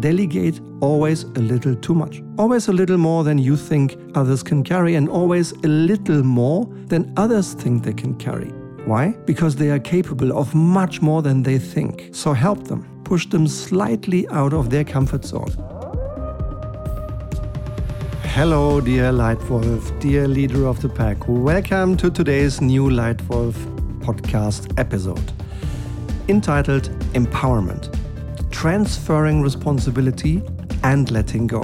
delegate always a little too much. Always a little more than you think others can carry, and always a little more than others think they can carry. Why? Because they are capable of much more than they think. So help them, push them slightly out of their comfort zone. Hello, dear Lightwolf, dear leader of the pack. Welcome to today's new Lightwolf podcast episode entitled Empowerment Transferring Responsibility and Letting Go.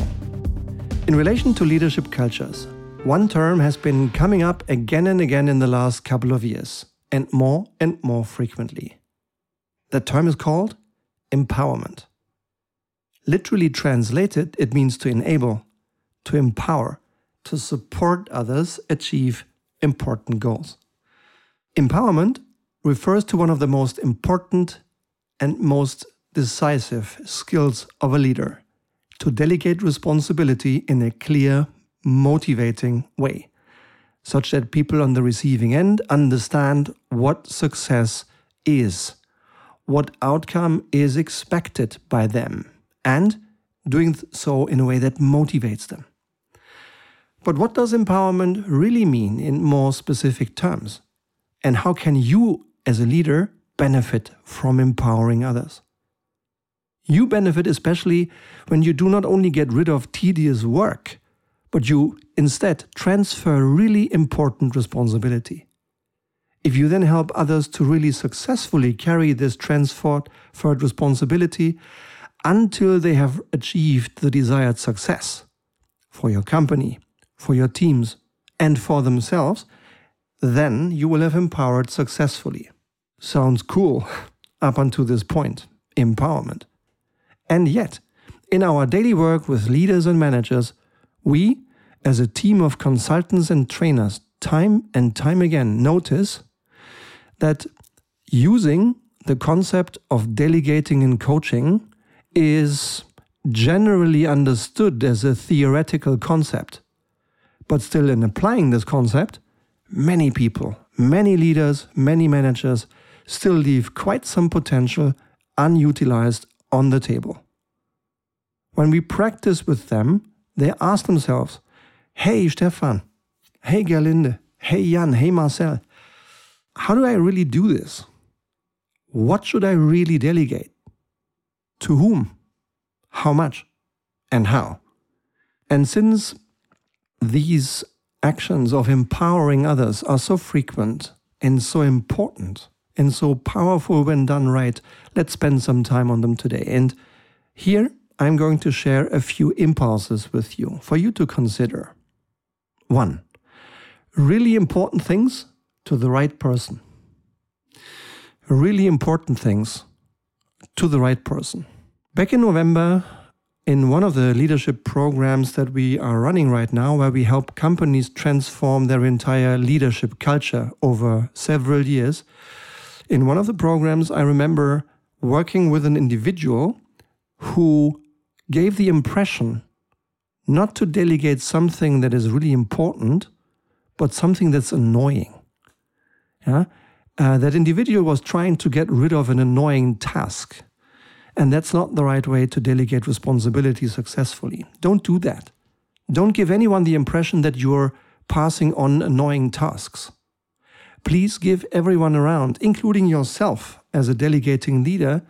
In relation to leadership cultures, one term has been coming up again and again in the last couple of years, and more and more frequently. That term is called empowerment. Literally translated, it means to enable to empower, to support others achieve important goals. Empowerment refers to one of the most important and most decisive skills of a leader to delegate responsibility in a clear, motivating way, such that people on the receiving end understand what success is, what outcome is expected by them, and doing so in a way that motivates them. But what does empowerment really mean in more specific terms? And how can you, as a leader, benefit from empowering others? You benefit especially when you do not only get rid of tedious work, but you instead transfer really important responsibility. If you then help others to really successfully carry this transferred responsibility until they have achieved the desired success for your company, for your teams, and for themselves, then you will have empowered successfully. Sounds cool up until this point empowerment. And yet, in our daily work with leaders and managers, we, as a team of consultants and trainers, time and time again notice that using the concept of delegating in coaching is generally understood as a theoretical concept. But still, in applying this concept, many people, many leaders, many managers still leave quite some potential unutilized on the table. When we practice with them, they ask themselves, Hey Stefan, hey Gerlinde, hey Jan, hey Marcel, how do I really do this? What should I really delegate? To whom? How much? And how? And since these actions of empowering others are so frequent and so important and so powerful when done right, let's spend some time on them today. And here I'm going to share a few impulses with you for you to consider. One, really important things to the right person. Really important things to the right person. Back in November, in one of the leadership programs that we are running right now, where we help companies transform their entire leadership culture over several years, in one of the programs, I remember working with an individual who gave the impression not to delegate something that is really important, but something that's annoying. Yeah? Uh, that individual was trying to get rid of an annoying task and that's not the right way to delegate responsibility successfully. Don't do that. Don't give anyone the impression that you're passing on annoying tasks. Please give everyone around, including yourself as a delegating leader,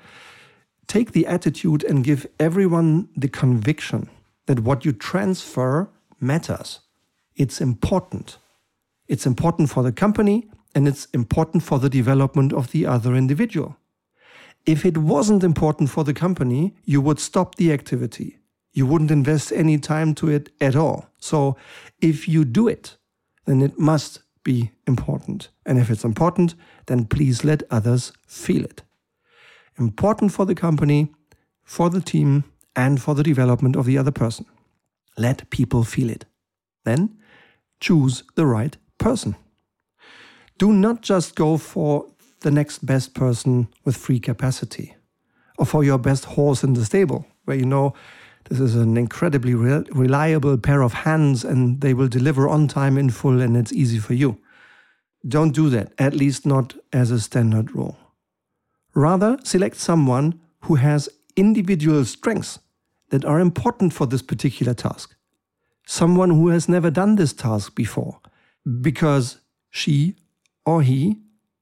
take the attitude and give everyone the conviction that what you transfer matters. It's important. It's important for the company and it's important for the development of the other individual. If it wasn't important for the company, you would stop the activity. You wouldn't invest any time to it at all. So if you do it, then it must be important. And if it's important, then please let others feel it. Important for the company, for the team, and for the development of the other person. Let people feel it. Then choose the right person. Do not just go for the next best person with free capacity, or for your best horse in the stable, where you know this is an incredibly re reliable pair of hands and they will deliver on time in full and it's easy for you. Don't do that, at least not as a standard rule. Rather, select someone who has individual strengths that are important for this particular task. Someone who has never done this task before because she or he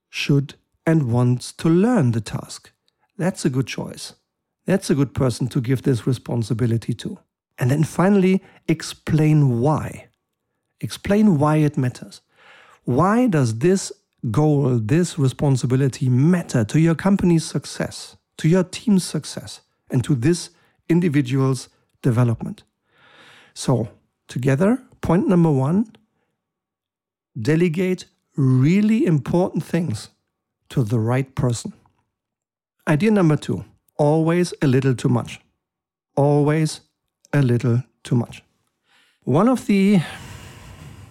should and wants to learn the task. That's a good choice. That's a good person to give this responsibility to. And then finally, explain why. Explain why it matters. Why does this goal, this responsibility matter to your company's success, to your team's success, and to this individual's development? So, together, point number one delegate really important things to the right person. Idea number two always a little too much. Always a little too much. One of the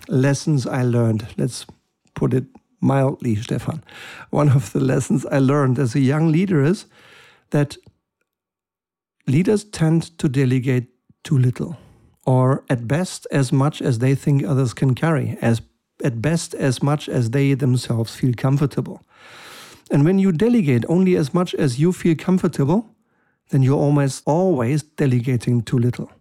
lessons I learned, let's put it mildly, Stefan, one of the lessons I learned as a young leader is that leaders tend to delegate too little, or at best as much as they think others can carry, as at best as much as they themselves feel comfortable. And when you delegate only as much as you feel comfortable, then you're almost always delegating too little.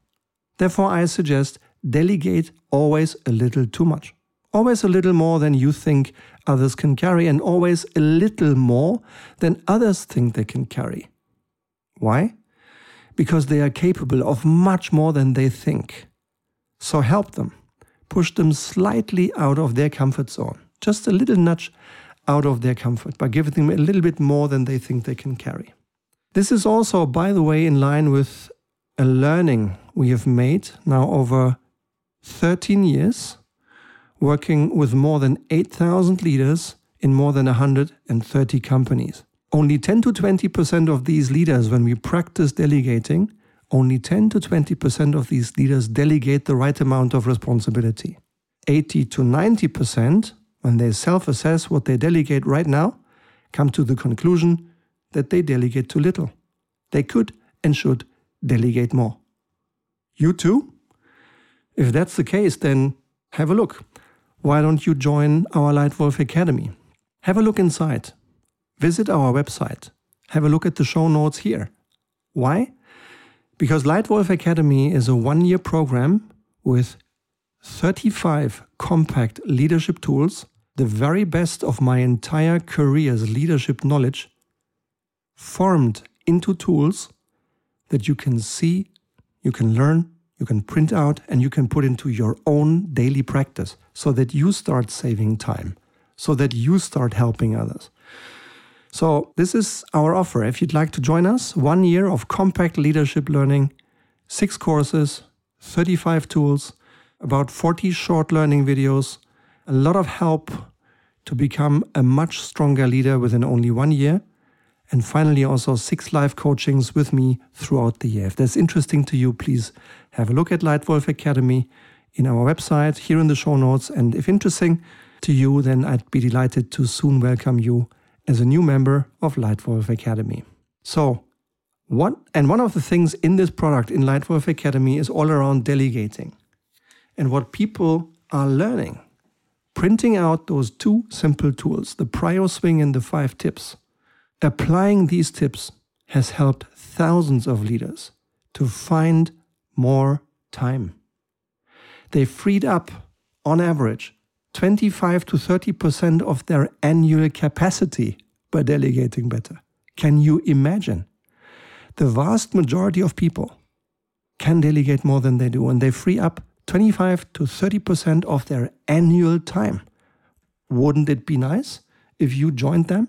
Therefore, I suggest delegate always a little too much. Always a little more than you think others can carry, and always a little more than others think they can carry. Why? Because they are capable of much more than they think. So help them. Push them slightly out of their comfort zone. Just a little nudge out of their comfort by giving them a little bit more than they think they can carry. This is also, by the way, in line with a learning we have made now over 13 years, working with more than 8,000 leaders in more than 130 companies. Only 10 to 20% of these leaders, when we practice delegating, only 10 to 20% of these leaders delegate the right amount of responsibility. 80 to 90% when they self assess what they delegate right now, come to the conclusion that they delegate too little. They could and should delegate more. You too? If that's the case, then have a look. Why don't you join our Lightwolf Academy? Have a look inside. Visit our website. Have a look at the show notes here. Why? Because Lightwolf Academy is a one year program with 35 compact leadership tools the very best of my entire career's leadership knowledge formed into tools that you can see, you can learn, you can print out, and you can put into your own daily practice so that you start saving time, so that you start helping others. So, this is our offer. If you'd like to join us, one year of compact leadership learning, six courses, 35 tools, about 40 short learning videos a lot of help to become a much stronger leader within only one year. And finally, also six live coachings with me throughout the year. If that's interesting to you, please have a look at Lightwolf Academy in our website, here in the show notes. And if interesting to you, then I'd be delighted to soon welcome you as a new member of Lightwolf Academy. So, one and one of the things in this product in Lightwolf Academy is all around delegating and what people are learning printing out those two simple tools, the prior Swing and the five tips. Applying these tips has helped thousands of leaders to find more time. They freed up, on average, 25 to 30% of their annual capacity by delegating better. Can you imagine? The vast majority of people can delegate more than they do, and they free up 25 to 30% of their annual time. Wouldn't it be nice if you joined them?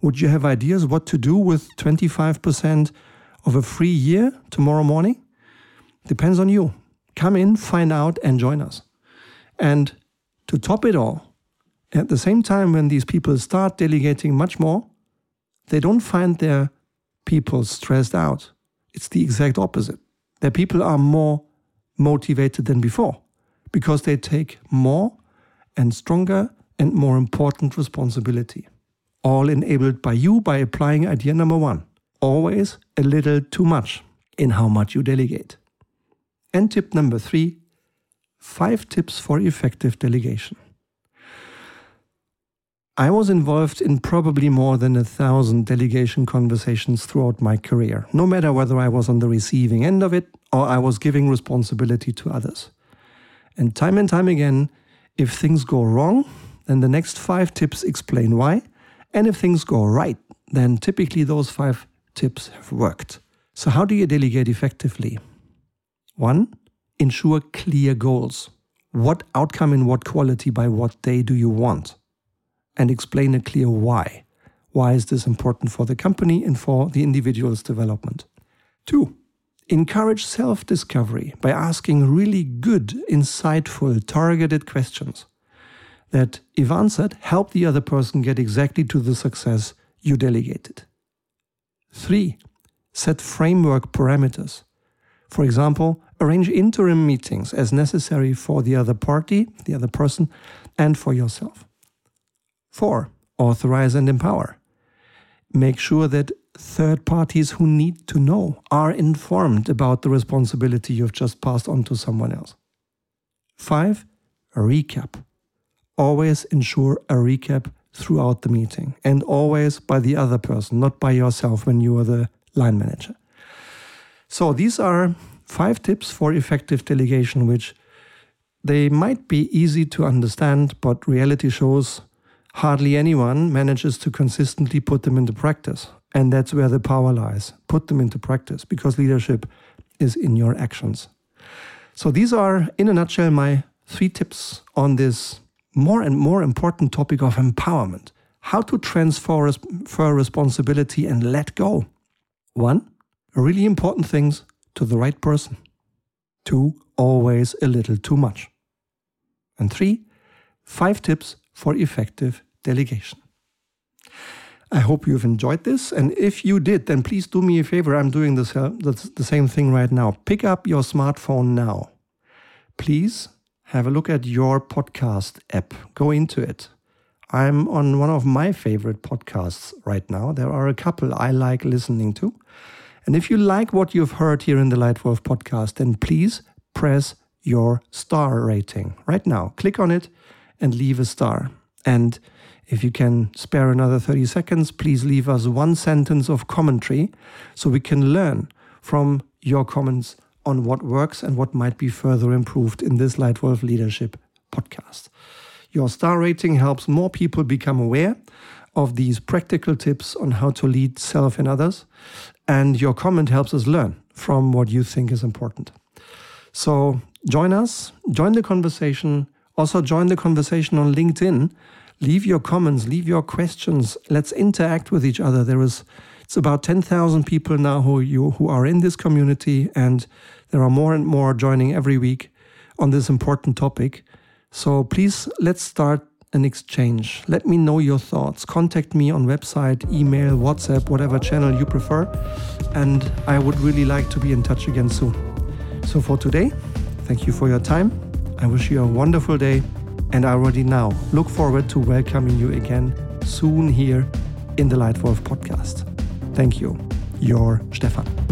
Would you have ideas what to do with 25% of a free year tomorrow morning? Depends on you. Come in, find out, and join us. And to top it all, at the same time, when these people start delegating much more, they don't find their people stressed out. It's the exact opposite. Their people are more motivated than before because they take more and stronger and more important responsibility. All enabled by you by applying idea number one always a little too much in how much you delegate. And tip number three five tips for effective delegation. I was involved in probably more than a thousand delegation conversations throughout my career, no matter whether I was on the receiving end of it or I was giving responsibility to others. And time and time again, if things go wrong, then the next five tips explain why. And if things go right, then typically those five tips have worked. So, how do you delegate effectively? One, ensure clear goals. What outcome in what quality by what day do you want? And explain a clear why. Why is this important for the company and for the individual's development? Two, encourage self discovery by asking really good, insightful, targeted questions that, if answered, help the other person get exactly to the success you delegated. Three, set framework parameters. For example, arrange interim meetings as necessary for the other party, the other person, and for yourself. Four, authorize and empower. Make sure that third parties who need to know are informed about the responsibility you've just passed on to someone else. Five, recap. Always ensure a recap throughout the meeting and always by the other person, not by yourself when you are the line manager. So these are five tips for effective delegation, which they might be easy to understand, but reality shows hardly anyone manages to consistently put them into practice. And that's where the power lies. Put them into practice because leadership is in your actions. So these are, in a nutshell, my three tips on this more and more important topic of empowerment. How to transfer responsibility and let go. One, really important things to the right person. Two, always a little too much. And three, five tips for effective delegation. I hope you've enjoyed this. And if you did, then please do me a favor. I'm doing this, uh, the same thing right now. Pick up your smartphone now. Please have a look at your podcast app. Go into it. I'm on one of my favorite podcasts right now. There are a couple I like listening to. And if you like what you've heard here in the Lightwolf podcast, then please press your star rating right now. Click on it and leave a star. And if you can spare another 30 seconds, please leave us one sentence of commentary so we can learn from your comments on what works and what might be further improved in this Lightwolf Leadership podcast. Your star rating helps more people become aware of these practical tips on how to lead self and others. And your comment helps us learn from what you think is important. So join us, join the conversation. Also, join the conversation on LinkedIn. Leave your comments, leave your questions. Let's interact with each other. There is it's about 10,000 people now who you who are in this community and there are more and more joining every week on this important topic. So please let's start an exchange. Let me know your thoughts. Contact me on website, email, WhatsApp, whatever channel you prefer. And I would really like to be in touch again soon. So for today, thank you for your time. I wish you a wonderful day. And I already now look forward to welcoming you again soon here in the Lightwolf podcast. Thank you. Your Stefan.